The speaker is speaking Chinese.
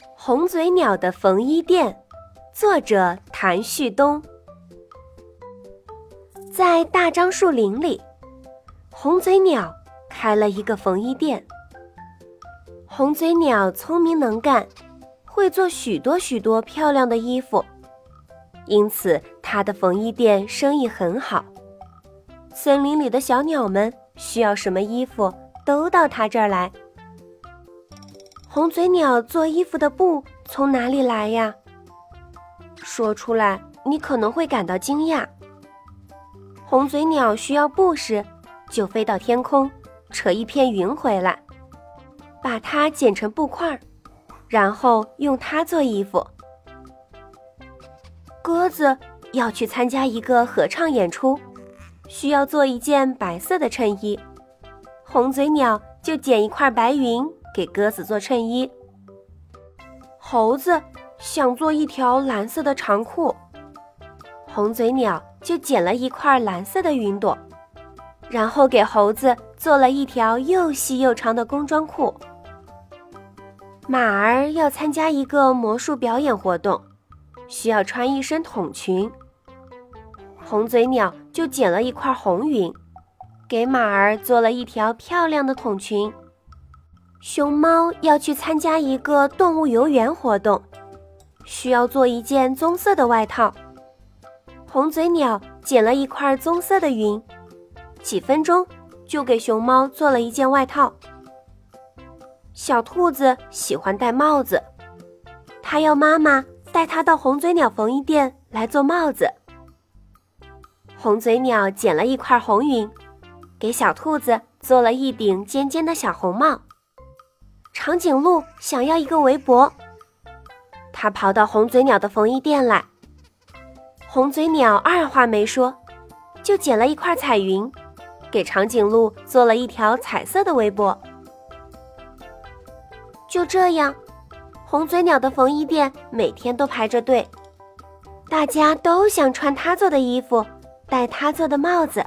红嘴鸟的缝衣店，作者谭旭东。在大樟树林里，红嘴鸟开了一个缝衣店。红嘴鸟聪明能干，会做许多许多漂亮的衣服，因此它的缝衣店生意很好。森林里的小鸟们需要什么衣服，都到它这儿来。红嘴鸟做衣服的布从哪里来呀？说出来你可能会感到惊讶。红嘴鸟需要布时，就飞到天空，扯一片云回来，把它剪成布块，然后用它做衣服。鸽子要去参加一个合唱演出，需要做一件白色的衬衣，红嘴鸟就剪一块白云。给鸽子做衬衣。猴子想做一条蓝色的长裤，红嘴鸟就剪了一块蓝色的云朵，然后给猴子做了一条又细又长的工装裤。马儿要参加一个魔术表演活动，需要穿一身筒裙，红嘴鸟就剪了一块红云，给马儿做了一条漂亮的筒裙。熊猫要去参加一个动物游园活动，需要做一件棕色的外套。红嘴鸟捡了一块棕色的云，几分钟就给熊猫做了一件外套。小兔子喜欢戴帽子，它要妈妈带它到红嘴鸟缝衣店来做帽子。红嘴鸟捡了一块红云，给小兔子做了一顶尖尖的小红帽。长颈鹿想要一个围脖，它跑到红嘴鸟的缝衣店来。红嘴鸟二话没说，就捡了一块彩云，给长颈鹿做了一条彩色的围脖。就这样，红嘴鸟的缝衣店每天都排着队，大家都想穿它做的衣服，戴它做的帽子。